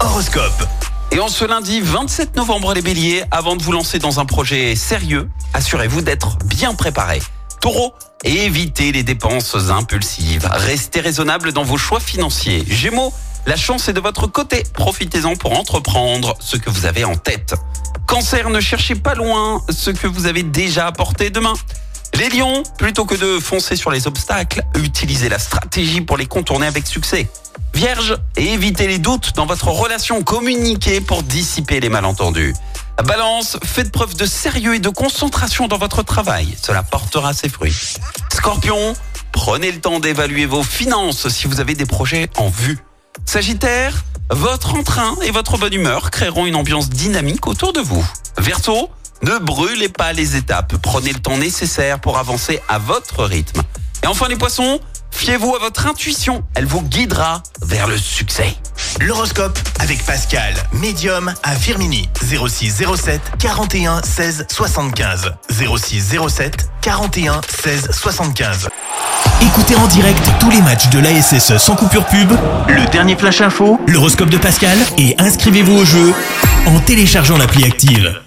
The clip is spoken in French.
Horoscope. Et en ce lundi 27 novembre, les béliers, avant de vous lancer dans un projet sérieux, assurez-vous d'être bien préparé. Taureau, évitez les dépenses impulsives. Restez raisonnable dans vos choix financiers. Gémeaux, la chance est de votre côté. Profitez-en pour entreprendre ce que vous avez en tête. Cancer, ne cherchez pas loin ce que vous avez déjà apporté demain. Les lions, plutôt que de foncer sur les obstacles, utilisez la stratégie pour les contourner avec succès. Vierge, évitez les doutes dans votre relation, communiquez pour dissiper les malentendus. Balance, faites preuve de sérieux et de concentration dans votre travail, cela portera ses fruits. Scorpion, prenez le temps d'évaluer vos finances si vous avez des projets en vue. Sagittaire, votre entrain et votre bonne humeur créeront une ambiance dynamique autour de vous. Verseau, ne brûlez pas les étapes, prenez le temps nécessaire pour avancer à votre rythme. Et enfin les poissons, fiez-vous à votre intuition, elle vous guidera vers le succès. L'horoscope avec Pascal, médium à Firmini. 06 07 41 16 75. 06 07 41 16 75. Écoutez en direct tous les matchs de l'ASSE sans coupure pub, le dernier flash info, l'horoscope de Pascal et inscrivez-vous au jeu en téléchargeant l'appli active.